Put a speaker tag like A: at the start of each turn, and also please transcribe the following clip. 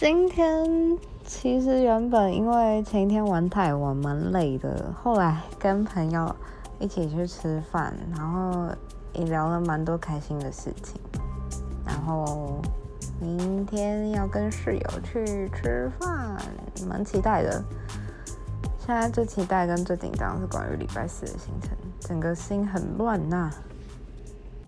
A: 今天其实原本因为前一天玩太晚蛮累的后来跟朋友一起去吃饭然后也聊了蛮多开心的事情。然后明天要跟室友去吃饭蛮期待的。现在最期待跟最紧张是关于礼拜四的行程整个心很乱呐。